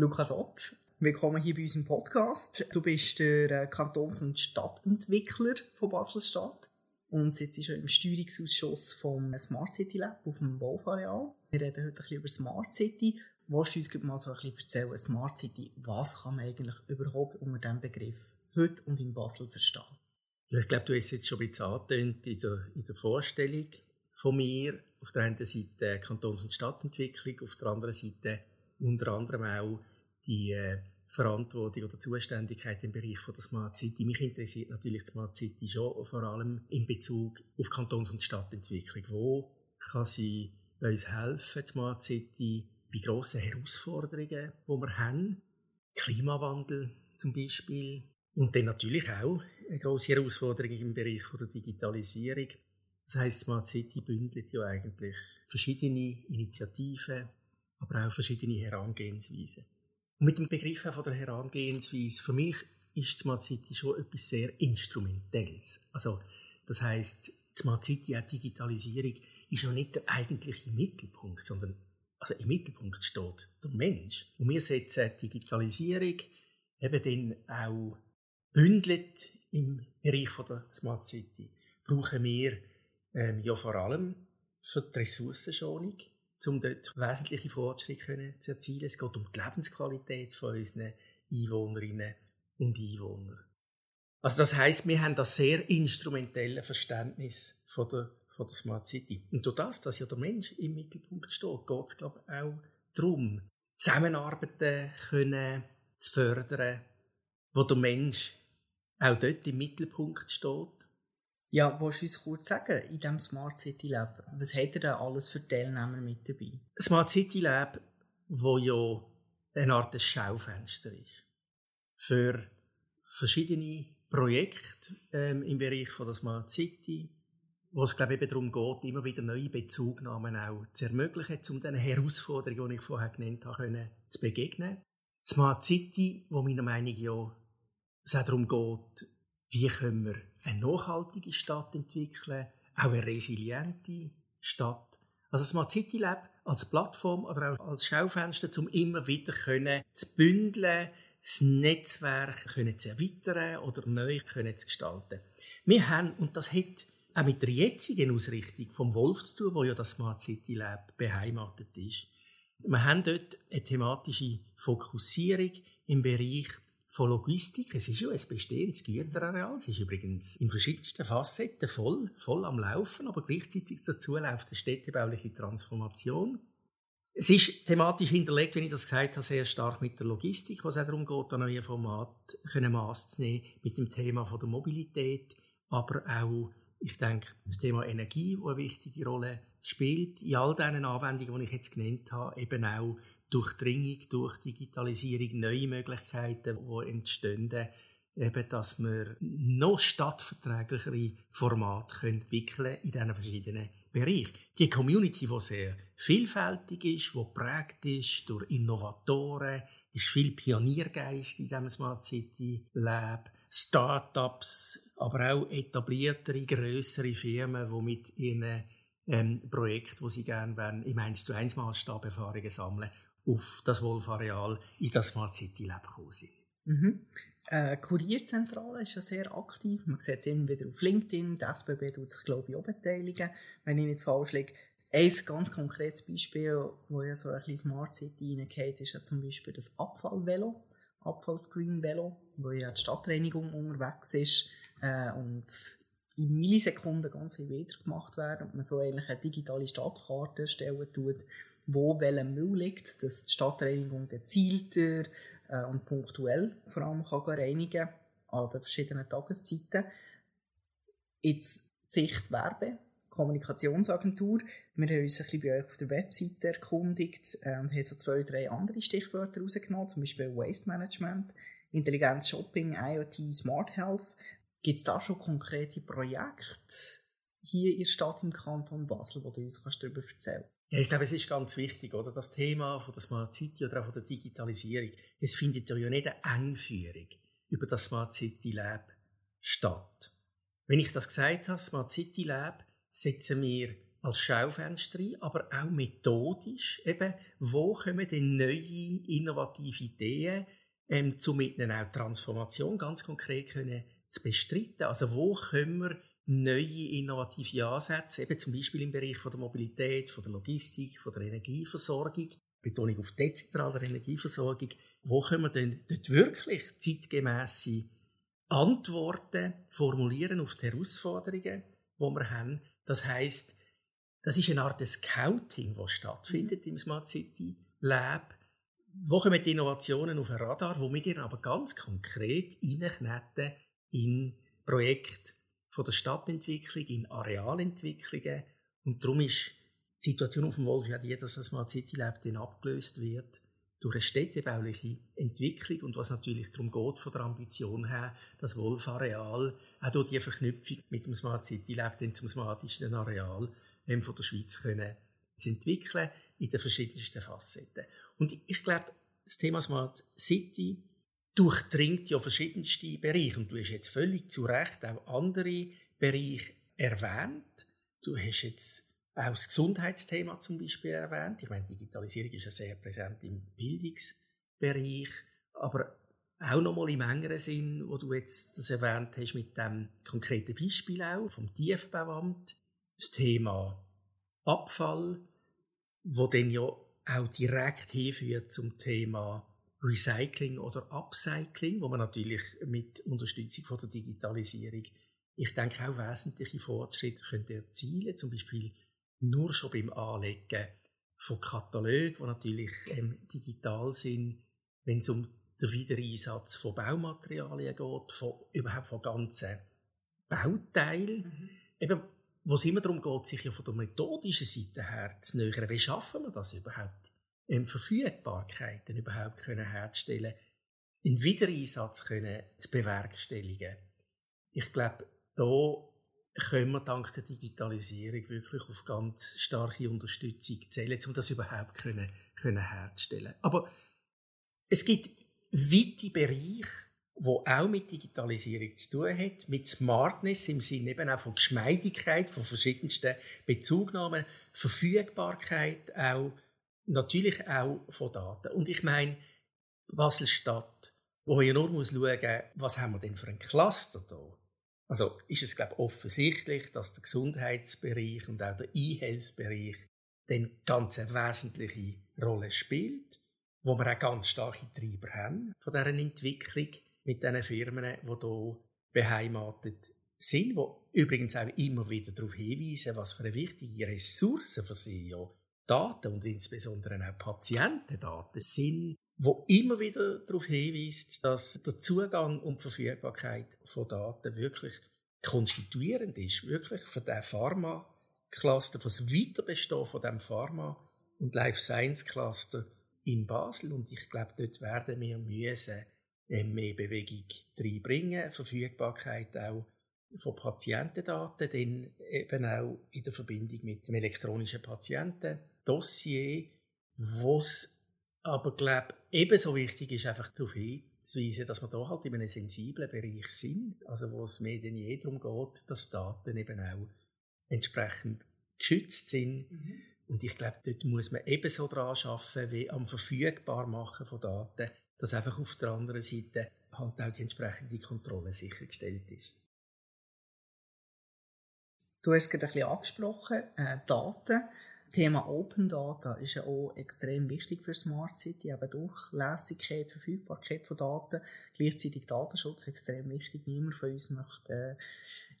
Lukas Ott, willkommen hier bei uns im Podcast. Du bist der äh, Kantons- und Stadtentwickler von Basel-Stadt und sitzt schon im Steuerungsausschuss vom Smart City Lab auf dem Wolfareal. Wir reden heute ein bisschen über Smart City. Willst du uns mal so ein bisschen erzählen, Smart City, was kann man eigentlich überhaupt unter diesem Begriff heute und in Basel verstehen? Ja, ich glaube, du hast es jetzt schon ein bisschen angetönt in der, in der Vorstellung von mir. Auf der einen Seite Kantons- und Stadtentwicklung, auf der anderen Seite unter anderem auch die äh, Verantwortung oder Zuständigkeit im Bereich von der Smart City. Mich interessiert natürlich die Smart City schon, vor allem in Bezug auf Kantons- und Stadtentwicklung. Wo kann sie uns helfen, die Smart City, bei grossen Herausforderungen, die wir haben? Klimawandel zum Beispiel. Und dann natürlich auch eine grosse Herausforderung im Bereich von der Digitalisierung. Das heisst, Smart City bündelt ja eigentlich verschiedene Initiativen, aber auch verschiedene Herangehensweisen. Und mit dem Begriff von der Herangehensweise, für mich ist Smart City schon etwas sehr Instrumentelles. Also, das heißt, Smart City, auch Digitalisierung, ist noch nicht der eigentliche Mittelpunkt, sondern also im Mittelpunkt steht der Mensch. Und wir setzen Digitalisierung eben dann auch bündelt im Bereich von der Smart City. Brauchen wir ähm, ja vor allem für die Ressourcenschonung, um dort wesentliche Fortschritte zu erzielen. Es geht um die Lebensqualität von unseren Einwohnerinnen und Einwohnern. Also das heißt, wir haben das sehr instrumentelle Verständnis von der, von der Smart City. Und durch das, dass ja der Mensch im Mittelpunkt steht, geht es glaube ich auch darum, Zusammenarbeiten können zu fördern, wo der Mensch auch dort im Mittelpunkt steht ja, willst du uns kurz sagen, in diesem Smart City Lab, was hat ihr da alles für Teilnehmer mit dabei? Smart City Lab, wo ja eine Art Schaufenster ist. Für verschiedene Projekte ähm, im Bereich von der Smart City, wo es glaube ich eben darum geht, immer wieder neue Bezugnahmen auch zu ermöglichen, um den Herausforderungen, die ich vorher genannt habe, können, zu begegnen. Smart City, wo meiner Meinung nach ja es auch darum geht, wie können wir eine nachhaltige Stadt entwickeln, auch eine resiliente Stadt. Also Smart City Lab als Plattform oder auch als Schaufenster, um immer wieder können, zu bündeln, das Netzwerk können zu erweitern oder neu können zu gestalten. Wir haben, und das hat auch mit der jetzigen Ausrichtung vom Wolf zu tun, wo ja das Smart City Lab beheimatet ist. Wir haben dort eine thematische Fokussierung im Bereich von Logistik. Es ist ja ein bestehendes Güterareal. Es ist übrigens in verschiedensten Facetten voll, voll am Laufen, aber gleichzeitig dazu läuft eine städtebauliche Transformation. Es ist thematisch hinterlegt, wenn ich das gesagt habe, sehr stark mit der Logistik, was auch darum geht, an neue Format Maß zu nehmen, mit dem Thema von der Mobilität, aber auch, ich denke, das Thema Energie, das eine wichtige Rolle spielt, in all diesen Anwendungen, die ich jetzt genannt habe, eben auch Durchdringung, durch Digitalisierung, neue Möglichkeiten, die entstehen, eben, dass wir noch stadtverträglichere Formate entwickeln können in diesen verschiedenen Bereichen. Die Community, die sehr vielfältig ist, die prägt ist durch Innovatoren, ist viel Pioniergeist in diesem Smart City Lab, Startups, aber auch etabliertere, größere Firmen, die mit ihren ähm, Projekten, die sie gerne wollen, im 1 zu 1 Maßstab Erfahrungen sammeln auf das Wolf-Areal in das Smart City Lab gekommen sind. Mhm. Äh, Kurierzentrale ist ja sehr aktiv. Man sieht es immer wieder auf LinkedIn. Die SBB tut sich, glaube ich, auch beteiligen, wenn ich nicht falsch liege. Ein ganz konkretes Beispiel, wo ja so ein bisschen Smart City reingeht, ist ja zum Beispiel das Abfallvelo, Abfallscreen-Velo, wo ja die Stadtreinigung unterwegs ist äh, und in Millisekunden ganz viel wieder gemacht werden und man so eigentlich eine digitale Stadtkarte stellen tut, wo welcher Müll liegt, dass die Stadtreinigung gezielter äh, und punktuell vor allem kann reinigen an den verschiedenen Tageszeiten. Jetzt Sicht Werbe, Kommunikationsagentur. Wir haben uns ein bisschen bei euch auf der Webseite erkundigt äh, und haben so zwei, drei andere Stichwörter rausgenommen, zum Beispiel Waste Management, Intelligenz Shopping, IoT, Smart Health. Gibt es da schon konkrete Projekte hier in der Stadt im Kanton Basel, wo du uns kannst darüber erzählen kannst? Ja, ich glaube, es ist ganz wichtig, oder? Das Thema von der Smart City oder auch von der Digitalisierung, das findet ja nicht eine Engführung über das Smart City Lab statt. Wenn ich das gesagt habe, Smart City Lab, setzen wir als Schaufenster rein, aber auch methodisch. Eben, wo kommen denn neue, innovative Ideen, ähm, um mit einer Transformation ganz konkret können zu bestreiten? Also, wo können wir neue, innovative Ansätze, eben zum Beispiel im Bereich von der Mobilität, von der Logistik, von der Energieversorgung, Betonung auf dezentraler Energieversorgung, wo können wir denn dort wirklich zeitgemäße Antworten formulieren auf die Herausforderungen, die wir haben? Das heißt, das ist eine Art Scouting, das stattfindet im Smart City Lab. Wo kommen die Innovationen auf ein Radar, wo wir dann aber ganz konkret reinkneten in Projekte von der Stadtentwicklung, in Arealentwicklungen. Und darum ist die Situation auf dem Wolf ja die, dass das Smart City Lab dann abgelöst wird durch eine städtebauliche Entwicklung und was natürlich darum geht, von der Ambition her, das Wolf-Areal auch durch die Verknüpfung mit dem Smart City Lab dann zum smartesten Areal ähm, von der Schweiz können zu entwickeln in den verschiedensten Facetten. Und ich glaube, das Thema Smart City durchdringt ja verschiedenste Bereiche und du hast jetzt völlig zu Recht auch andere Bereiche erwähnt. Du hast jetzt auch das Gesundheitsthema zum Beispiel erwähnt. Ich meine, Digitalisierung ist ja sehr präsent im Bildungsbereich, aber auch nochmal im engeren Sinn, wo du jetzt das erwähnt hast mit dem konkreten Beispiel auch vom Tiefbauamt, das Thema Abfall, wo dann ja auch direkt hinführt zum Thema Recycling oder Upcycling, wo man natürlich mit Unterstützung von der Digitalisierung, ich denke auch wesentliche Fortschritte könnte erzielen, zum Beispiel nur schon beim Anlegen von Katalogen, die natürlich ähm, digital sind, wenn es um den Wiedereinsatz von Baumaterialien geht, von, überhaupt von ganzen Bauteilen. Mhm. Eben, wo es immer darum geht, sich ja von der methodischen Seite her zu nähern. Wie schaffen wir das überhaupt? Ähm, Verfügbarkeiten überhaupt können herzustellen, den Wiedereinsatz können zu bewerkstelligen. Ich glaube, da können wir dank der Digitalisierung wirklich auf ganz starke Unterstützung zählen, um das überhaupt können, können herzustellen. Aber es gibt weite Bereiche, wo auch mit Digitalisierung zu tun hat, mit Smartness im Sinne eben auch von Geschmeidigkeit, von verschiedensten Bezugnahmen, Verfügbarkeit auch, natürlich auch von Daten. Und ich meine, Basel-Stadt, wo man ja nur muss schauen, was haben wir denn für ein Cluster da? Also ist es, glaube ich, offensichtlich, dass der Gesundheitsbereich und auch der E-Health-Bereich dann ganz eine wesentliche Rolle spielt, wo wir auch ganz starke Treiber haben von dieser Entwicklung mit diesen Firmen, die hier beheimatet sind, die übrigens auch immer wieder darauf hinweisen, was für eine wichtige Ressource für sie ja Daten und insbesondere auch Patientendaten sind, wo immer wieder darauf hinweist, dass der Zugang und die Verfügbarkeit von Daten wirklich konstituierend ist, wirklich für den Pharma-Cluster, für das Weiterbestehen von dem Pharma- und Life Science Cluster in Basel. Und ich glaube, dort werden wir müssen äh, mehr Bewegung reinbringen, Verfügbarkeit auch von Patientendaten, dann eben auch in der Verbindung mit dem elektronischen Patientendossier, wo es aber glaube ebenso wichtig ist einfach darauf hinzuweisen, dass wir da halt in einem sensiblen Bereich sind, also wo es mehr denn je darum geht, dass Daten eben auch entsprechend geschützt sind. Mhm. Und ich glaube, dort muss man ebenso daran arbeiten, wie am Verfügbarmachen von Daten, dass einfach auf der anderen Seite halt auch die entsprechende Kontrolle sichergestellt ist. Du hast es gerade ein bisschen angesprochen, äh, Daten. Thema Open Data ist ja auch extrem wichtig für Smart City, eben Durchlässigkeit, Verfügbarkeit von Daten, gleichzeitig Datenschutz extrem wichtig. Niemand von uns möchte äh,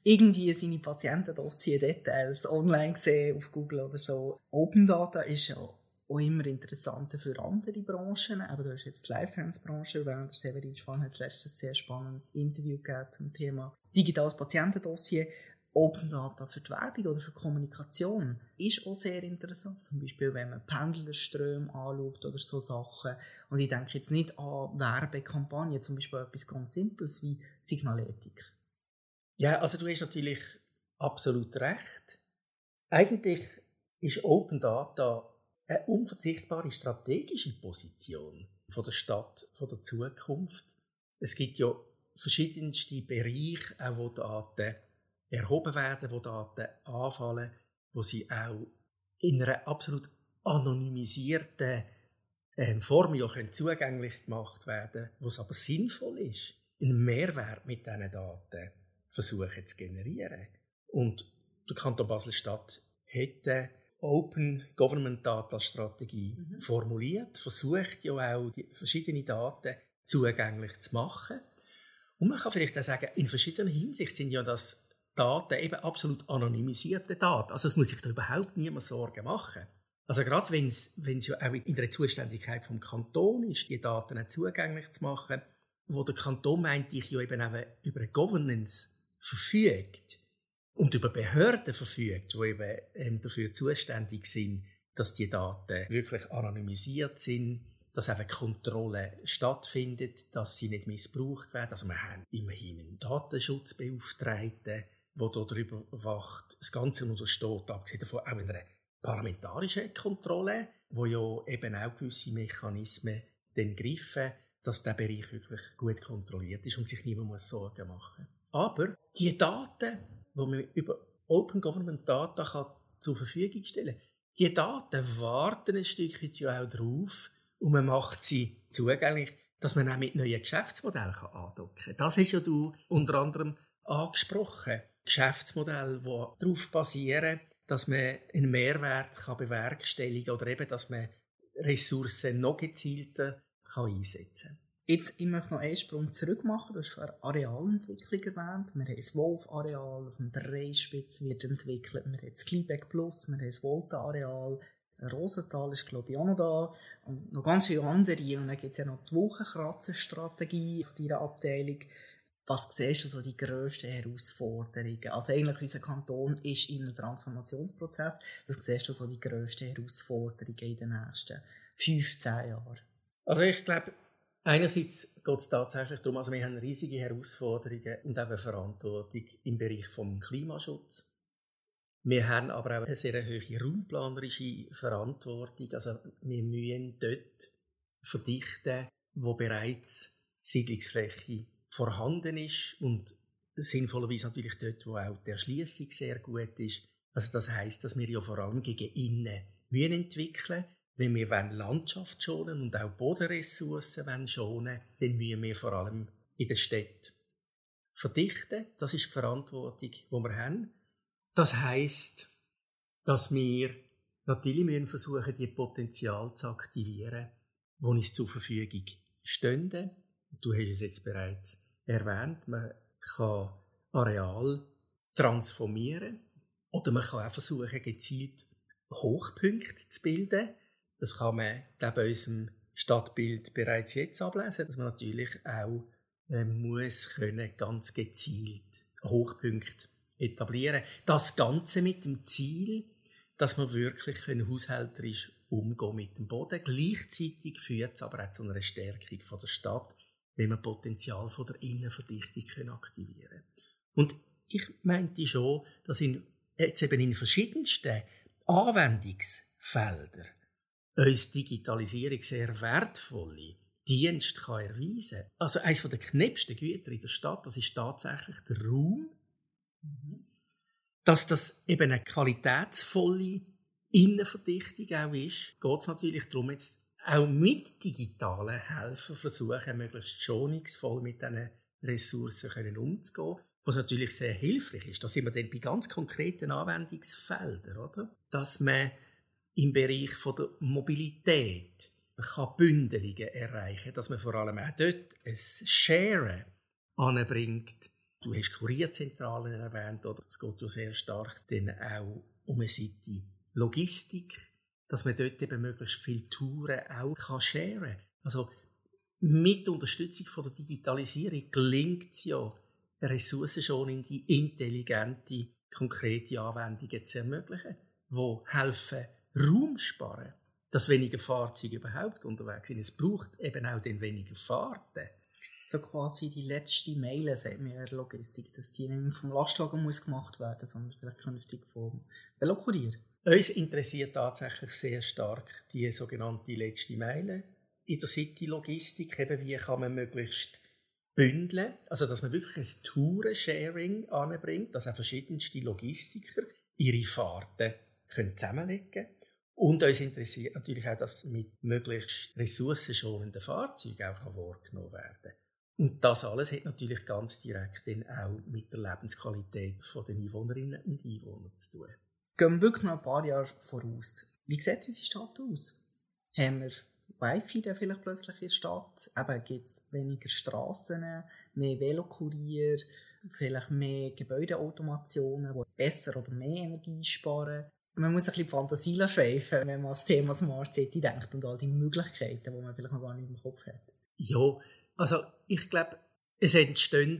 irgendwie seine Patientendossier-Details online sehen auf Google oder so. Open Data ist ja auch immer interessanter für andere Branchen. Aber du hast jetzt die Life Science Branche erwähnt. Severin Schwan hat letztes sehr spannendes Interview gegeben zum Thema digitales Patientendossier. Open Data für die Werbung oder für Kommunikation ist auch sehr interessant. Zum Beispiel, wenn man Pendlerströme anschaut oder so Sachen. Und ich denke jetzt nicht an Werbekampagnen, zum Beispiel etwas ganz Simples wie Signaletik. Ja, also du hast natürlich absolut recht. Eigentlich ist Open Data eine unverzichtbare strategische Position von der Stadt, von der Zukunft. Es gibt ja verschiedenste Bereiche, auch wo Daten erhoben werden, wo Daten anfallen. wo sie auch in einer absolut anonymisierten ähm, Form ja können zugänglich gemacht werden wo es aber sinnvoll ist, einen Mehrwert mit diesen Daten versuchen zu generieren. Und der Kanton Basel-Stadt hätte Open Government Data Strategie mhm. formuliert, versucht ja auch die verschiedenen Daten zugänglich zu machen. Und man kann vielleicht auch sagen, in verschiedener Hinsicht sind ja das Daten eben absolut anonymisierte Daten. Also es muss sich da überhaupt niemand Sorgen machen. Also gerade wenn es ja auch in der Zuständigkeit vom Kanton ist, die Daten zugänglich zu machen, wo der Kanton meint, ich ja eben auch über eine Governance verfügt und über Behörden verfügt, die eben ähm, dafür zuständig sind, dass die Daten wirklich anonymisiert sind, dass einfach Kontrolle stattfindet, dass sie nicht missbraucht werden. Also wir haben immerhin einen Datenschutzbeauftragten, der darüber wacht. Das Ganze untersteht, abgesehen davon, auch in einer parlamentarischen Kontrolle, wo ja eben auch gewisse Mechanismen dann greifen, dass der Bereich wirklich gut kontrolliert ist und sich niemand Sorgen machen muss. Aber die Daten, die man über Open Government Data kann zur Verfügung stellen kann, die Daten warten ein Stückchen ja auch darauf und man macht sie zugänglich, dass man auch mit neuen Geschäftsmodellen andocken kann. Das hast ja du unter anderem angesprochen. Geschäftsmodelle, die darauf basieren, dass man einen Mehrwert kann bewerkstelligen oder eben, dass man Ressourcen noch gezielter kann einsetzen kann. Jetzt, ich möchte noch einen Sprung zurück machen. Du hast vorhin Arealentwicklung erwähnt. Wir haben das Wolf-Areal, auf dem Dreispitz wird entwickelt. Wir haben das Kleebeck Plus, wir haben das Volta-Areal. Rosenthal ist, glaube ich, auch noch da. Und noch ganz viele andere. Und dann gibt es ja noch die Wochenkratzer-Strategie von deiner Abteilung. Was siehst du so die grössten Herausforderungen? Also eigentlich unser Kanton ist in einem Transformationsprozess. Was siehst du so die grössten Herausforderungen in den nächsten 15 Jahren? Also ich glaube, Einerseits geht es tatsächlich darum, also wir haben riesige Herausforderungen und eben Verantwortung im Bereich des Klimaschutz. Wir haben aber auch eine sehr hohe raumplanerische Verantwortung. Also wir müssen dort verdichten, wo bereits Siedlungsfläche vorhanden ist und sinnvollerweise natürlich dort, wo auch die Erschließung sehr gut ist. Also das heißt, dass wir ja vor allem gegen innen müssen entwickeln wenn wir Landschaft schonen und auch Bodenressourcen schonen dann müssen wir vor allem in der Stadt verdichten. Das ist die Verantwortung, die wir haben. Das heißt, dass wir natürlich müssen versuchen, die Potenzial zu aktivieren, die uns zur Verfügung stehen. Du hast es jetzt bereits erwähnt, man kann Areal transformieren oder man kann auch versuchen, gezielt Hochpunkte zu bilden das kann man, glaube ich, unserem Stadtbild bereits jetzt ablesen, dass man natürlich auch äh, muss können, ganz gezielt Hochpunkte etablieren. Das Ganze mit dem Ziel, dass man wirklich können haushälterisch umgehen mit dem Boden. Gleichzeitig führt es aber auch zu einer Stärkung von der Stadt, wenn man Potenzial von der Innenverdichtung aktivieren Und ich meinte schon, dass in, jetzt eben in verschiedensten Anwendungsfeldern uns Digitalisierung sehr wertvolle Dienste kann erweisen kann. Also eines der knappsten Güter in der Stadt, das ist tatsächlich der Raum. Dass das eben eine qualitätsvolle Innenverdichtung auch ist, geht es natürlich darum, jetzt auch mit digitalen Helfen versuchen, möglichst schonungsvoll mit diesen Ressourcen umzugehen, was natürlich sehr hilfreich ist. Da sind wir dann bei ganz konkreten Anwendungsfeldern, oder? Dass man im Bereich von der Mobilität kann Bündelungen erreichen, dass man vor allem auch dort ein Sharen anbringt. Du hast Kurierzentralen erwähnt, oder es geht ja sehr stark dann auch um eine Seite Logistik, dass man dort eben möglichst viele Touren auch kann sharen kann. Also mit Unterstützung von der Digitalisierung gelingt es ja, ressourcenschonende, intelligente, konkrete Anwendungen zu ermöglichen, die helfen, Raum sparen, dass weniger Fahrzeuge überhaupt unterwegs sind. Es braucht eben auch den weniger Fahrten. So quasi die letzte Meile, sagt mir der Logistik, dass die nicht vom Lastwagen muss gemacht werden sondern vielleicht künftig vom Velokurier. Uns interessiert tatsächlich sehr stark die sogenannte letzte Meile in der City-Logistik. Wie kann man möglichst bündeln, also dass man wirklich ein Tourensharing anbringt, dass auch verschiedenste Logistiker ihre Fahrten können zusammenlegen können. Und uns interessiert natürlich auch, dass mit möglichst ressourcenschonenden Fahrzeugen auch vorgenommen werden kann. Und das alles hat natürlich ganz direkt dann auch mit der Lebensqualität der Einwohnerinnen und Einwohner zu tun. Gehen wir wirklich noch ein paar Jahre voraus. Wie sieht unsere Stadt aus? Haben wir Wi-Fi dann vielleicht plötzlich in der Stadt? Eben gibt es weniger Strassen, mehr Velokurier, vielleicht mehr Gebäudeautomationen, die besser oder mehr Energie sparen. Man muss ein bisschen Fantasie schweifen, wenn man an das Thema Smart City denkt und all die Möglichkeiten, die man vielleicht noch gar nicht im Kopf hat. Ja, also ich glaube, es entstehen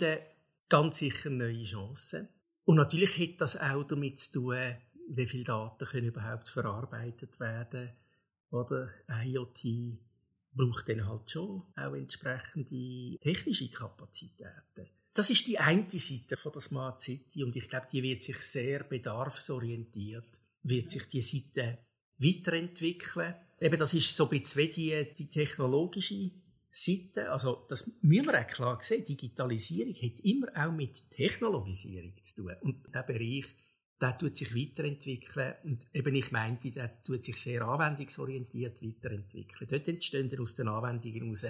ganz sicher neue Chancen. Und natürlich hat das auch damit zu tun, wie viele Daten können überhaupt verarbeitet werden oder IoT braucht dann halt schon auch entsprechende technische Kapazitäten. Das ist die eine Seite von der Smart City und ich glaube, die wird sich sehr bedarfsorientiert, wird sich die Seite weiterentwickeln. Eben, das ist so ein bisschen die, die technologische Seite. Also, das müssen wir auch klar sehen. Digitalisierung hat immer auch mit Technologisierung zu tun. Und der Bereich, der tut sich weiterentwickeln. Und eben, ich meinte, der tut sich sehr anwendungsorientiert weiterentwickeln. Dort entstehen aus den Anwendungen heraus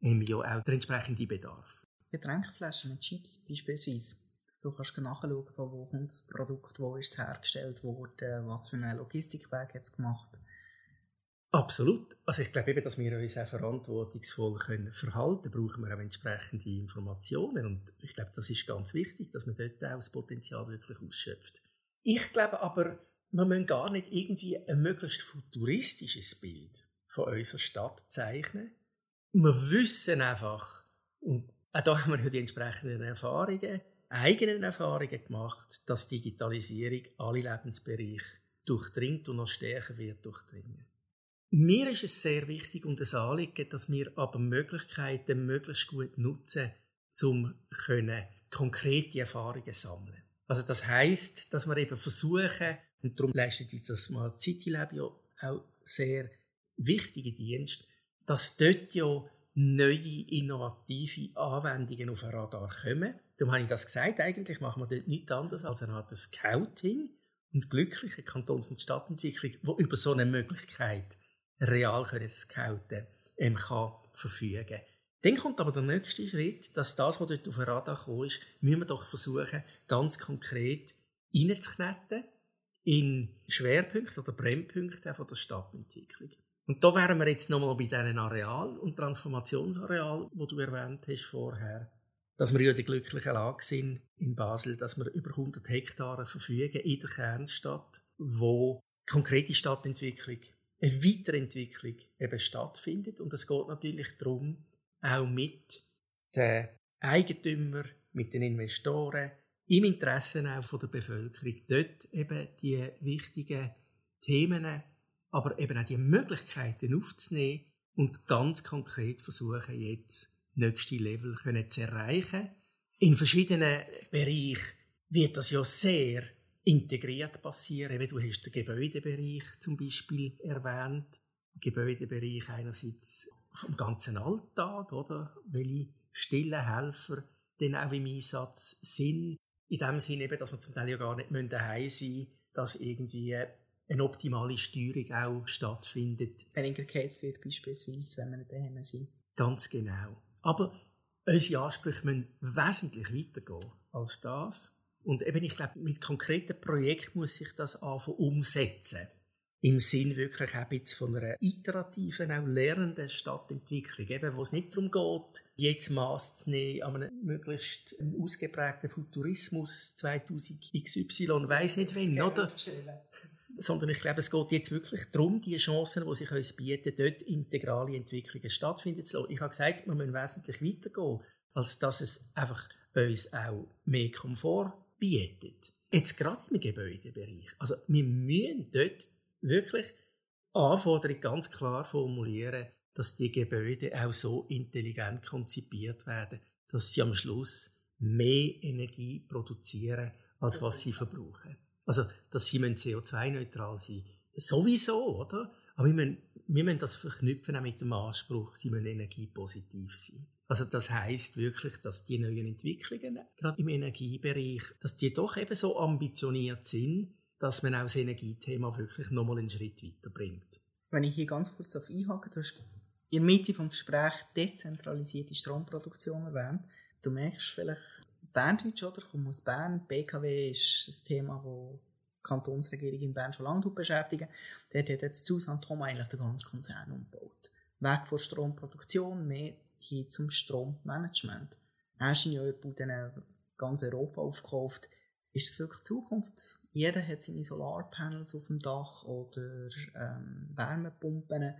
ja auch der entsprechende Bedarf. Getränkeflaschen mit Chips beispielsweise. Dass du kannst nachschauen, von wo kommt das Produkt, wo ist es hergestellt worden, was für einen Logistikweg hat es gemacht. Absolut. Also ich glaube eben, dass wir uns auch verantwortungsvoll können verhalten können, brauchen wir auch entsprechende Informationen. Und ich glaube, das ist ganz wichtig, dass man dort auch das Potenzial wirklich ausschöpft. Ich glaube aber, man muss gar nicht irgendwie ein möglichst futuristisches Bild von unserer Stadt zeichnen. Wir wissen einfach, und auch da haben wir ja die entsprechenden Erfahrungen, eigenen Erfahrungen gemacht, dass Digitalisierung alle Lebensbereiche durchdringt und noch stärker wird durchdringen. Mir ist es sehr wichtig und ein Anliegen, dass wir aber Möglichkeiten möglichst gut nutzen, um konkrete Erfahrungen sammeln. Also das heißt, dass wir eben versuchen, und darum leistet jetzt das Smart City Lab ja auch sehr wichtige Dienst, dass dort ja neue, innovative Anwendungen auf ein Radar kommen. Darum habe ich das gesagt, eigentlich machen wir dort nichts anderes als eine Art Scouting und glückliche Kantons- und Stadtentwicklung, die über so eine Möglichkeit real können scouten ähm, kann verfügen Dann kommt aber der nächste Schritt, dass das, was dort auf den Radar gekommen ist, müssen wir doch versuchen, ganz konkret reinzuknetten in Schwerpunkte oder Brennpunkte von der Stadtentwicklung. Und da wären wir jetzt nochmal bei diesen Areal- und Transformationsareal, wo du erwähnt hast vorher, dass wir ja die glückliche Lage sind in Basel, dass wir über 100 Hektare verfügen in der Kernstadt, wo konkrete Stadtentwicklung eine Weiterentwicklung eben stattfindet. Und es geht natürlich darum, auch mit den Eigentümern, mit den Investoren, im Interesse auch von der Bevölkerung, dort eben die wichtigen Themen, aber eben auch die Möglichkeiten aufzunehmen und ganz konkret versuchen, jetzt nächste Level zu erreichen. In verschiedenen Bereichen wird das ja sehr integriert passieren. du hast den Gebäudebereich zum Beispiel erwähnt. Gebäudebereich einerseits vom ganzen Alltag, oder? Welche stillen Helfer dann auch im Einsatz sind. In dem Sinne eben, dass wir zum Teil ja gar nicht daheim sein müssen, dass irgendwie eine optimale Steuerung auch stattfindet. Case wird beispielsweise, wenn wir nicht daheim sind. Ganz genau. Aber unsere Ansprüche müssen wesentlich weitergehen als das. Und eben, ich glaube, mit konkreten Projekten muss sich das anfangen umsetzen. Im Sinn wirklich auch jetzt von einer iterativen, auch lernenden Stadtentwicklung, eben, wo es nicht darum geht, jetzt Maß zu nehmen an einem möglichst ausgeprägten Futurismus 2000 XY, weiss nicht wann, oder? Sondern ich glaube, es geht jetzt wirklich darum, die Chancen, die sich uns bieten, dort integrale Entwicklungen stattfinden zu lassen. Ich habe gesagt, wir müssen wesentlich weitergehen, als dass es einfach uns auch mehr Komfort bietet. Jetzt gerade im Gebäudebereich. Also wir müssen dort wirklich Anforderungen ganz klar formulieren, dass die Gebäude auch so intelligent konzipiert werden, dass sie am Schluss mehr Energie produzieren, als was sie verbrauchen. Also, dass sie CO2-neutral sein Sowieso, oder? Aber wir müssen, wir müssen das verknüpfen auch mit dem Anspruch, sie müssen energiepositiv sein. Also das heißt wirklich, dass die neuen Entwicklungen, gerade im Energiebereich, dass die doch eben so ambitioniert sind, dass man auch das Energiethema wirklich nochmal einen Schritt weiterbringt. Wenn ich hier ganz kurz auf einhake, du hast in der Mitte des Gesprächs dezentralisierte Stromproduktion erwähnt. Du merkst vielleicht, Berndeutsch, oder? Ich komme aus Bern. BKW ist ein Thema, das die Kantonsregierung in Bern schon lange beschäftigt. Dort hat jetzt Susan Tom eigentlich den ganzen Konzern umgebaut. Weg von Stromproduktion, mehr hin zum Strommanagement. Ingenieurbuden ganz Europa aufgekauft. Ist das wirklich Zukunft? Jeder hat seine Solarpanels auf dem Dach oder ähm, Wärmepumpen.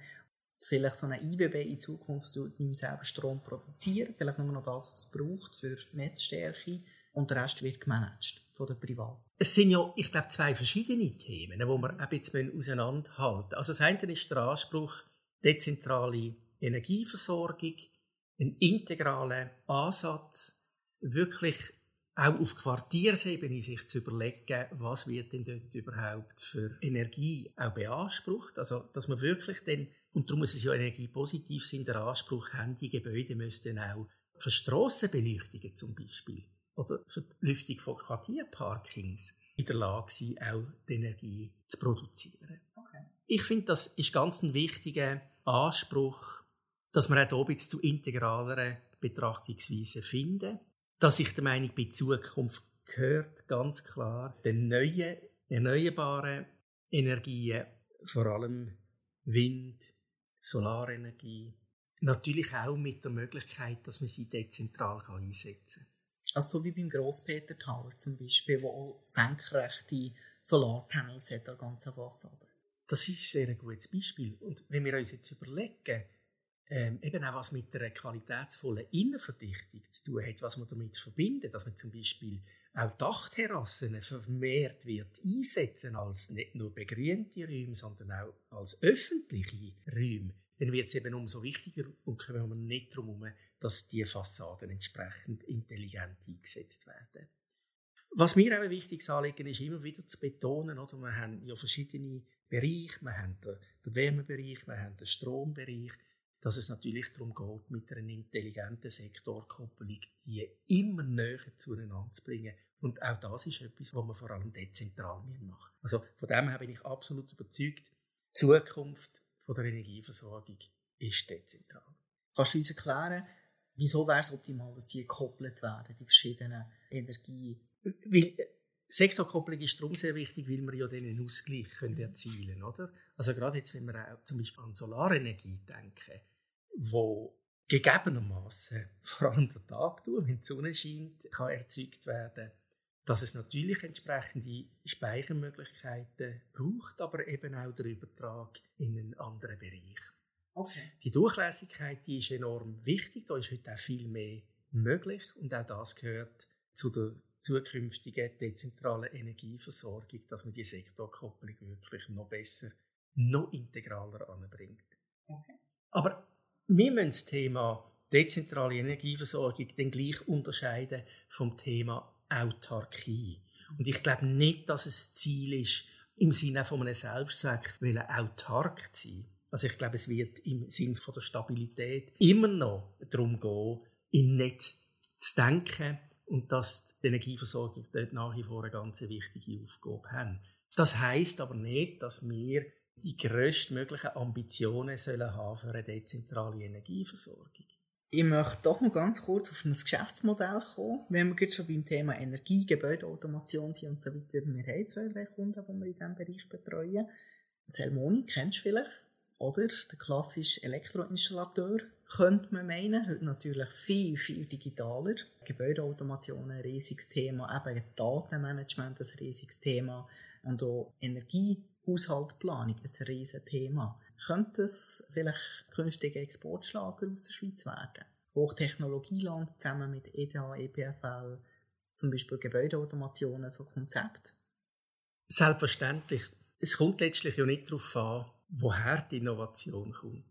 Vielleicht so eine IBB in Zukunft tut nicht selber Strom produzieren. Vielleicht nur noch das, was es braucht für Netzstärke. Und der Rest wird gemanagt von der Privat. Es sind ja, ich glaube, zwei verschiedene Themen, die wir ein bisschen auseinanderhalten Also das eine ist der Anspruch, dezentrale Energieversorgung, einen integralen Ansatz, wirklich auch auf Quartiersebene sich zu überlegen, was wird denn dort überhaupt für Energie auch beansprucht. Also, dass man wirklich dann, und darum muss es ja energiepositiv sein, der Anspruch haben, die Gebäude müssten auch für Strassenbeleuchtungen zum Beispiel oder für die Lüftung von Quartierparkings in der Lage sein, auch die Energie zu produzieren. Okay. Ich finde, das ist ganz ein wichtiger Anspruch, dass wir auch hier zu integraleren Betrachtungsweisen finden dass ich der Meinung bin, Zukunft gehört ganz klar den neuen erneuerbaren Energien, vor allem Wind, Solarenergie, natürlich auch mit der Möglichkeit, dass man sie dezentral einsetzen kann. Also so wie beim Grosspeter Tower zum Beispiel, wo auch senkrechte Solarpanels hat an ganzen Fassade. Das ist sehr ein gutes Beispiel. Und wenn wir uns jetzt überlegen, ähm, eben auch was mit einer qualitätsvollen Innenverdichtung zu tun hat, was man damit verbindet, dass man zum Beispiel auch Dachterrassen vermehrt wird einsetzen als nicht nur begrünte Räume, sondern auch als öffentliche Räume, dann wird es eben umso wichtiger und kommen wir nicht darum herum, dass die Fassaden entsprechend intelligent eingesetzt werden. Was mir auch ein wichtiges Anliegen ist, immer wieder zu betonen, oder? wir haben ja verschiedene Bereiche, wir haben den Wärmebereich, wir haben den Strombereich, dass es natürlich darum geht, mit einer intelligenten Sektorkopplung die immer näher zueinander zu bringen. Und auch das ist etwas, was man vor allem dezentral machen Also von dem her bin ich absolut überzeugt, die Zukunft der Energieversorgung ist dezentral. Kannst du uns erklären, wieso wäre es optimal, dass die gekoppelt werden, die verschiedenen Energie... Weil, äh, Sektorkopplung ist darum sehr wichtig, weil wir ja einen Ausgleich können erzielen können. Also gerade jetzt, wenn wir auch zum Beispiel an Solarenergie denken, wo gegebenermaßen vor allem der Tag durch, wenn die Sonne scheint, kann erzeugt werden, dass es natürlich entsprechende Speichermöglichkeiten braucht, aber eben auch der Übertrag in einen anderen Bereich. Okay. Die Durchlässigkeit die ist enorm wichtig, da ist heute auch viel mehr möglich und auch das gehört zu der zukünftigen dezentralen Energieversorgung, dass man die Sektorkopplung wirklich noch besser, noch integraler anbringt. Okay. Aber wir müssen das Thema dezentrale Energieversorgung dann gleich unterscheiden vom Thema Autarkie. Und ich glaube nicht, dass es Ziel ist, im Sinne von einem Selbstzweck autark zu sein. Also ich glaube, es wird im Sinne von der Stabilität immer noch darum gehen, in Netz zu denken und dass die Energieversorgung dort nach wie vor eine ganz wichtige Aufgabe haben. Das heißt aber nicht, dass wir die größtmöglichen Ambitionen sollen haben für eine dezentrale Energieversorgung. Ich möchte doch noch ganz kurz auf ein Geschäftsmodell kommen, wenn wir jetzt schon beim Thema Energie, Gebäudeautomation sind und so weiter. Wir haben zwei, drei Kunden, die wir in diesem Bereich betreuen. Selmoni kennst du vielleicht, oder? Der klassische Elektroinstallateur, könnte man meinen. Heute natürlich viel, viel digitaler. Gebäudeautomation ein riesiges Thema, eben Datenmanagement ein riesiges Thema und auch Energie Haushaltplanung ein riesen Thema. Könnte es vielleicht künftige Exportschlager aus der Schweiz werden? Hochtechnologieland zusammen mit ETH, EPFL, zum Beispiel Gebäudeautomationen, so Konzept? Selbstverständlich. Es kommt letztlich ja nicht darauf an, woher die Innovation kommt.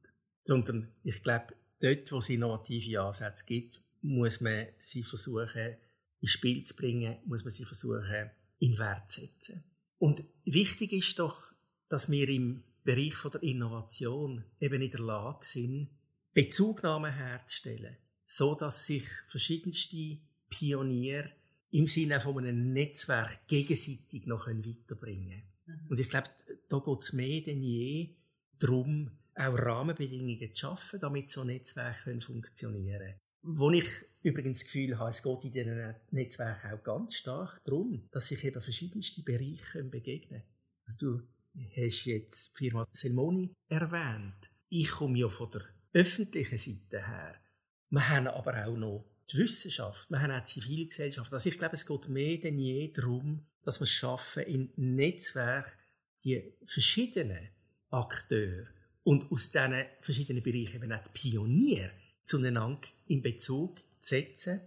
Sondern ich glaube, dort, wo es innovative Ansätze gibt, muss man sie versuchen, ins Spiel zu bringen, muss man sie versuchen, in Wert zu setzen. Und wichtig ist doch, dass wir im Bereich der Innovation eben in der Lage sind, Bezugnahmen herzustellen, so dass sich verschiedenste Pioniere im Sinne von einem Netzwerk gegenseitig noch weiterbringen können. Mhm. Und ich glaube, da geht es mehr denn je darum, auch Rahmenbedingungen zu schaffen, damit so Netzwerke funktionieren können. Wo ich übrigens das Gefühl habe, es geht in diesen Netzwerken auch ganz stark darum, dass sich eben verschiedenste Bereiche begegnen. Also du hast jetzt die Firma Selmoni erwähnt. Ich komme ja von der öffentlichen Seite her. Wir haben aber auch noch die Wissenschaft, wir haben auch die Zivilgesellschaft. Also ich glaube, es geht mehr denn je darum, dass wir es schaffen, in Netzwerk die verschiedenen Akteure und aus diesen verschiedenen Bereichen eben auch die Pioniere zueinander in Bezug setzen,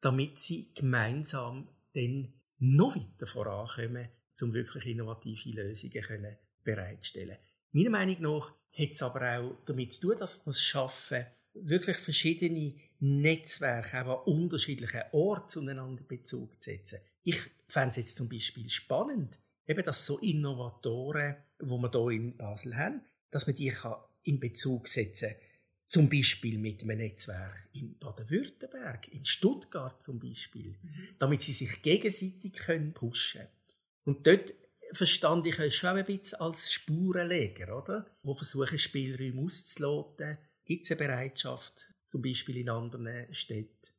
damit sie gemeinsam dann noch weiter vorankommen, um wirklich innovative Lösungen können bereitstellen Meiner Meinung nach hat es aber auch damit zu tun, dass wir es schaffen, wirklich verschiedene Netzwerke auch an unterschiedlichen Orten zueinander Bezug zu setzen. Ich fände es jetzt zum Beispiel spannend, eben, dass so Innovatoren, wo wir hier in Basel haben, dass man die in Bezug setzen kann zum Beispiel mit einem Netzwerk in Baden-Württemberg, in Stuttgart zum Beispiel, mhm. damit sie sich gegenseitig können pushen Und dort verstand ich es schon ein bisschen als Spurenleger, oder? Wo versuchen, Spielräume auszuloten. Gibt es eine Bereitschaft, zum Beispiel in anderen Städten,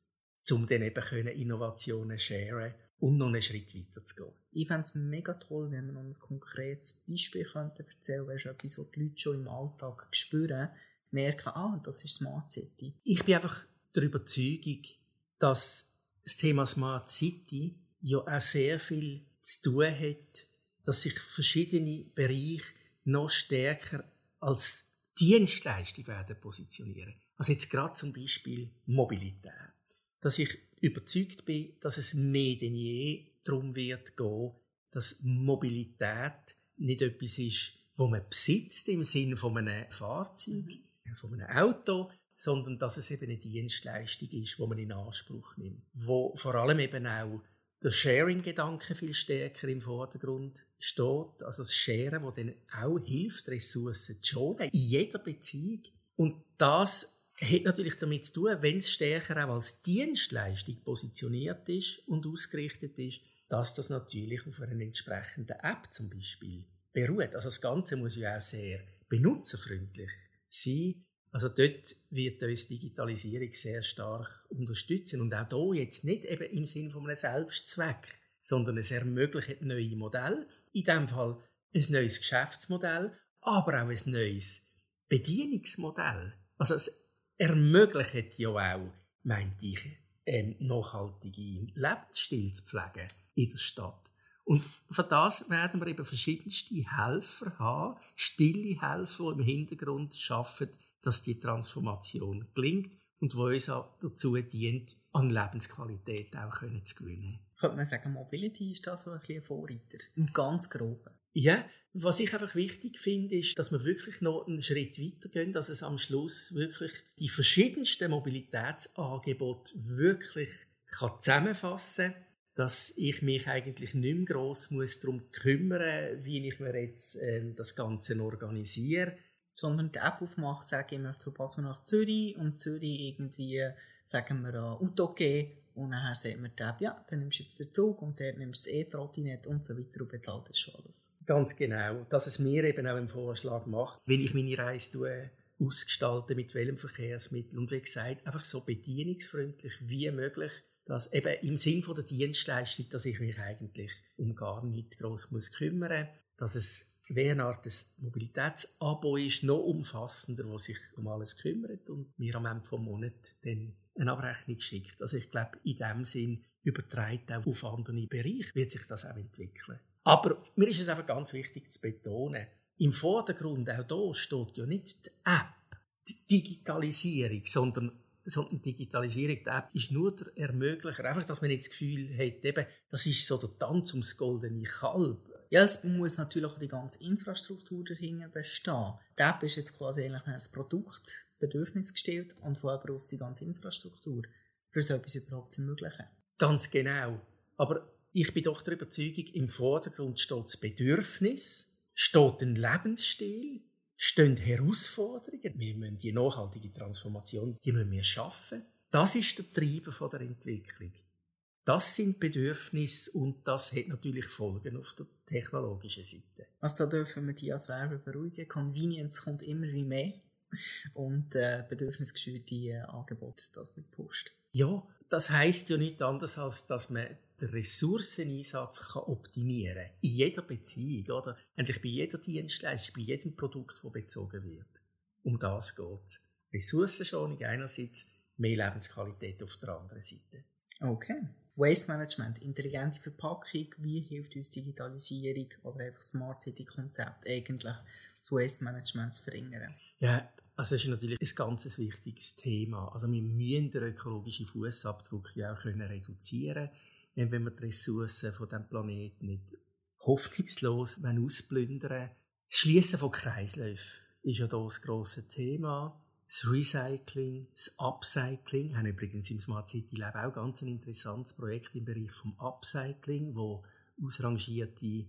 um dann eben können Innovationen zu sharen und noch einen Schritt weiter zu gehen. Ich fände es mega toll, wenn wir noch ein konkretes Beispiel könnten erzählen könnten, etwas, was die Leute schon im Alltag spüren merken, ah, das ist Smart City. Ich bin einfach der Überzeugung, dass das Thema Smart City ja auch sehr viel zu tun hat, dass sich verschiedene Bereiche noch stärker als Dienstleistung werden positionieren. Also jetzt gerade zum Beispiel Mobilität. Dass ich überzeugt bin, dass es mehr denn je darum wird gehen, dass Mobilität nicht etwas ist, wo man besitzt im Sinne von einem Fahrzeug, mhm von einem Auto, sondern dass es eben eine Dienstleistung ist, die man in Anspruch nimmt. Wo vor allem eben auch der Sharing-Gedanke viel stärker im Vordergrund steht. Also das Sharen, das dann auch hilft, Ressourcen zu schonen, in jeder Beziehung. Und das hat natürlich damit zu tun, wenn es stärker auch als Dienstleistung positioniert ist und ausgerichtet ist, dass das natürlich auf einer entsprechenden App zum Beispiel beruht. Also das Ganze muss ja auch sehr benutzerfreundlich sein. Also dort wird uns Digitalisierung sehr stark unterstützen und auch hier jetzt nicht eben im Sinne von einem Selbstzweck, sondern es ermöglicht neue Modelle, in dem Fall ein neues Geschäftsmodell, aber auch ein neues Bedienungsmodell. Also es ermöglicht ja auch, meinte ich, einen nachhaltigen Lebensstil zu pflegen in der Stadt. Und für das werden wir eben verschiedenste Helfer haben, stille Helfer, die im Hintergrund schaffen, dass die Transformation gelingt und wo uns auch dazu dient, an Lebensqualität auch können zu gewinnen. Könnte man sagen, Mobility ist da so ein bisschen ein Vorreiter, im ganz Groben. Ja, was ich einfach wichtig finde, ist, dass wir wirklich noch einen Schritt weiter gehen, dass es am Schluss wirklich die verschiedensten Mobilitätsangebote wirklich kann zusammenfassen kann, dass ich mich eigentlich nicht mehr gross muss darum kümmern wie ich mir jetzt äh, das Ganze organisiere sondern die App aufmache, sage ich möchte von nach Zürich und Zürich irgendwie, sagen wir, an gehen und nachher sagt die App, ja, dann nimmst du jetzt den Zug und dann nimmst du das E-Trottinett und so weiter und bezahlt das schon alles. Ganz genau, dass es mir eben auch einen Vorschlag macht, will ich meine Reise tue, ausgestalten, mit welchem Verkehrsmittel. Und wie gesagt, einfach so bedienungsfreundlich wie möglich, dass eben im Sinn der Dienstleistung, dass ich mich eigentlich um gar nichts gross muss kümmern, dass es wie eine Art des Mobilitätsabo ist, noch umfassender, wo sich um alles kümmert und mir am Ende vom Monat dann eine Abrechnung schickt. Also ich glaube, in dem Sinn übertreibt auch auf andere Bereiche, wird sich das auch entwickeln. Aber mir ist es einfach ganz wichtig zu betonen, im Vordergrund auch hier steht ja nicht die App, die Digitalisierung, sondern sondern Digitalisierung der App ist nur der Ermöglicher. Einfach, dass man nicht das Gefühl hat, eben, das ist so der Tanz ums goldene Kalb. Ja, es muss natürlich auch die ganze Infrastruktur dahinter bestehen. Die App ist jetzt quasi eigentlich ein Produkt, Bedürfnis gestellt und aber aus die ganze Infrastruktur, für so etwas überhaupt zu ermöglichen. Ganz genau. Aber ich bin doch der Überzeugung, im Vordergrund steht das Bedürfnis, steht ein Lebensstil, stehen Herausforderungen. Wir müssen die nachhaltige Transformation, die müssen wir schaffen. Das ist der Treiber der Entwicklung. Das sind Bedürfnisse und das hat natürlich Folgen auf der technologischen Seite. Also da dürfen wir die als Werbe beruhigen. Convenience kommt immer wie mehr und äh, bedürfnisgesteuerte äh, Angebote, das wird gepusht. Ja, das heißt ja nicht anders, als dass man den Ressourceneinsatz kann optimieren kann. In jeder Beziehung, oder? Eigentlich bei jeder Dienstleistung, bei jedem Produkt, das bezogen wird. Um das geht es. Ressourcenschonung einerseits, mehr Lebensqualität auf der anderen Seite. Okay. Waste Management, intelligente Verpackung, wie hilft uns Digitalisierung oder einfach Smart City Konzept eigentlich, das Waste Management zu verringern? Ja, also das ist natürlich ein ganz wichtiges Thema. Also wir müssen den ökologischen Fußabdruck ja auch können reduzieren wenn wir die Ressourcen von dem Planeten nicht hoffnungslos ausplündern Das Schließen von Kreisläufen ist ja hier das grosse Thema das Recycling, das Upcycling. Haben übrigens im Smart City Lab auch ganz ein interessantes Projekt im Bereich vom Upcycling, wo ausrangierte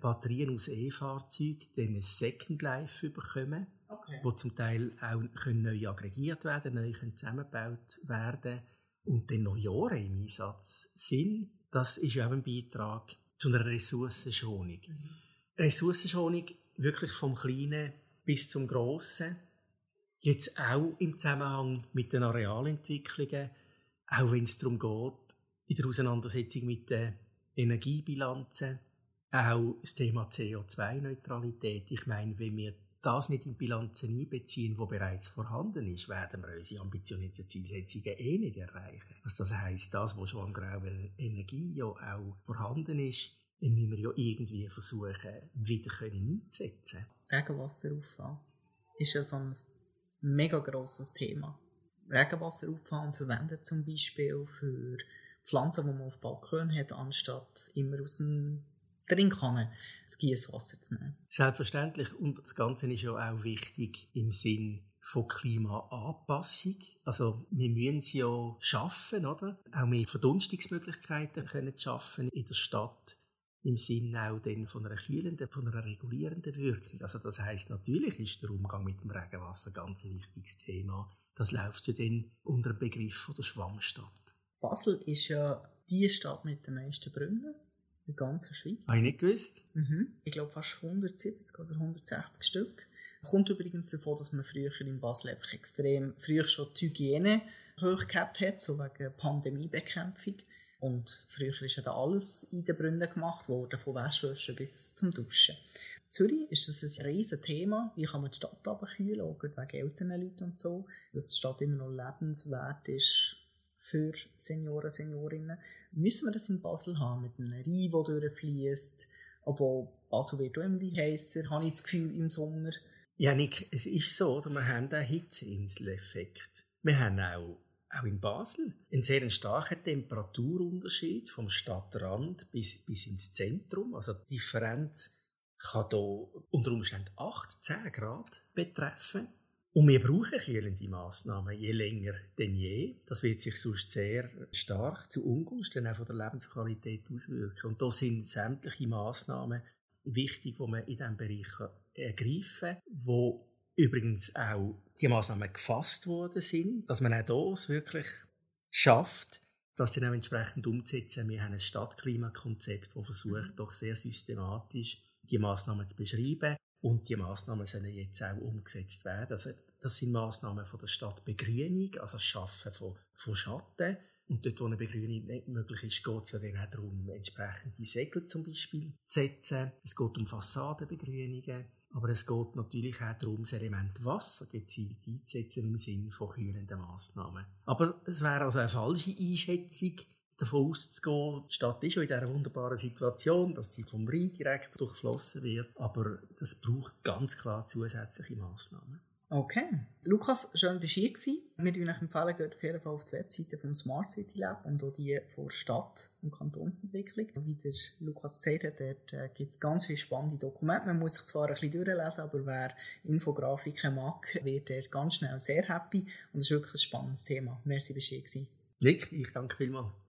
Batterien aus E-Fahrzeugen dann ein Second Life bekommen, okay. wo zum Teil auch können neu aggregiert werden, neu können zusammengebaut werden und dann noch Jahre im Einsatz sind. Das ist auch ein Beitrag zu einer Ressourcenschonung. Mhm. Ressourcenschonung wirklich vom Kleinen bis zum Grossen Jetzt auch im Zusammenhang mit den Arealentwicklungen, auch wenn es darum geht, in der Auseinandersetzung mit den Energiebilanzen, auch das Thema CO2-Neutralität. Ich meine, wenn wir das nicht in Bilanzen einbeziehen, wo bereits vorhanden ist, werden wir unsere ambitionierten Zielsetzungen eh nicht erreichen. Also das heisst, das, was schon an grauer Energie ja auch vorhanden ist, müssen wir ja irgendwie versuchen, wieder einzusetzen. Regenwasseraufwand ist ja so ein mega grosses Thema. Regenwasser auffangen verwendet zum Beispiel für Pflanzen, die man auf Balkon hat, anstatt immer aus dem Trinkkanne das Gießwasser zu nehmen. Selbstverständlich. Und das Ganze ist ja auch wichtig im Sinn von Klimaanpassung. Also wir müssen es ja schaffen, oder? Auch mehr Verdunstungsmöglichkeiten können schaffen in der Stadt im Sinne auch dann von einer kühlenden, von einer regulierenden Wirkung. Also das heißt natürlich ist der Umgang mit dem Regenwasser ganz ein wichtiges Thema. Das läuft ja dann unter dem Begriff von der Schwammstadt. Basel ist ja die Stadt mit den meisten Brunnen in der ganzen Schweiz. Habe ich nicht gewusst. Mhm. Ich glaube fast 170 oder 160 Stück. Kommt übrigens davon, dass man früher in Basel einfach extrem, früher schon die Hygiene hoch gehabt hat, so wegen Pandemiebekämpfung. Und früher ist ja da alles in den Brunnen gemacht worden, von Wäschwäschen bis zum Duschen. In Zürich ist das ein riesiges Thema. Wie kann man die Stadt abkühlen, auch wegen älteren Leuten und so. Dass die Stadt immer noch lebenswert ist für Senioren, Seniorinnen. Müssen wir das in Basel haben, mit einem Rhein, der durchfließt? Obwohl Basel wird auch irgendwie heißer, habe ich das Gefühl, im Sommer. Ja, Nick, es ist so, oder? wir haben einen Hitzeinsel-Effekt. Wir haben auch auch in Basel einen sehr starken Temperaturunterschied vom Stadtrand bis, bis ins Zentrum. Also die Differenz kann hier unter Umständen 8, 10 Grad betreffen. Und wir brauchen kühlende Massnahmen je länger denn je. Das wird sich sonst sehr stark zu Ungunsten auch von der Lebensqualität auswirken. Und da sind sämtliche Massnahmen wichtig, die man in diesem Bereich ergreifen kann, wo übrigens auch die Maßnahmen gefasst worden sind, dass man auch es wirklich schafft, das dann auch entsprechend umzusetzen. Wir haben ein Stadtklimakonzept, das versucht, doch sehr systematisch die Maßnahmen zu beschreiben und die Maßnahmen sollen jetzt auch umgesetzt werden. Also, das sind Maßnahmen von der Stadtbegrünung, also das Schaffen von, von Schatten. Und dort, wo eine Begrünung nicht möglich ist, geht es ja dann auch darum, entsprechende Segel zum Beispiel zu setzen. Es geht um Fassadenbegrünungen. Aber es geht natürlich auch darum, das Element Wasser gezielt einzusetzen im Sinne von kühlenden Massnahmen. Aber es wäre also eine falsche Einschätzung, davon auszugehen, die Stadt ist schon in dieser wunderbaren Situation, dass sie vom Rhein direkt durchflossen wird, aber das braucht ganz klar zusätzliche Massnahmen. Okay. Lukas, schön, dass du hier warst. Wir empfehlen, geht auf jeden Fall auf die Webseite vom Smart City Lab und auch die von Stadt- und Kantonsentwicklung. Wie der Lukas gesagt hat, dort äh, gibt es ganz viele spannende Dokumente. Man muss sich zwar ein bisschen durchlesen, aber wer Infografiken mag, wird dort ganz schnell sehr happy. Und es ist wirklich ein spannendes Thema. Merci, dass du hier Nick, ich danke vielmals.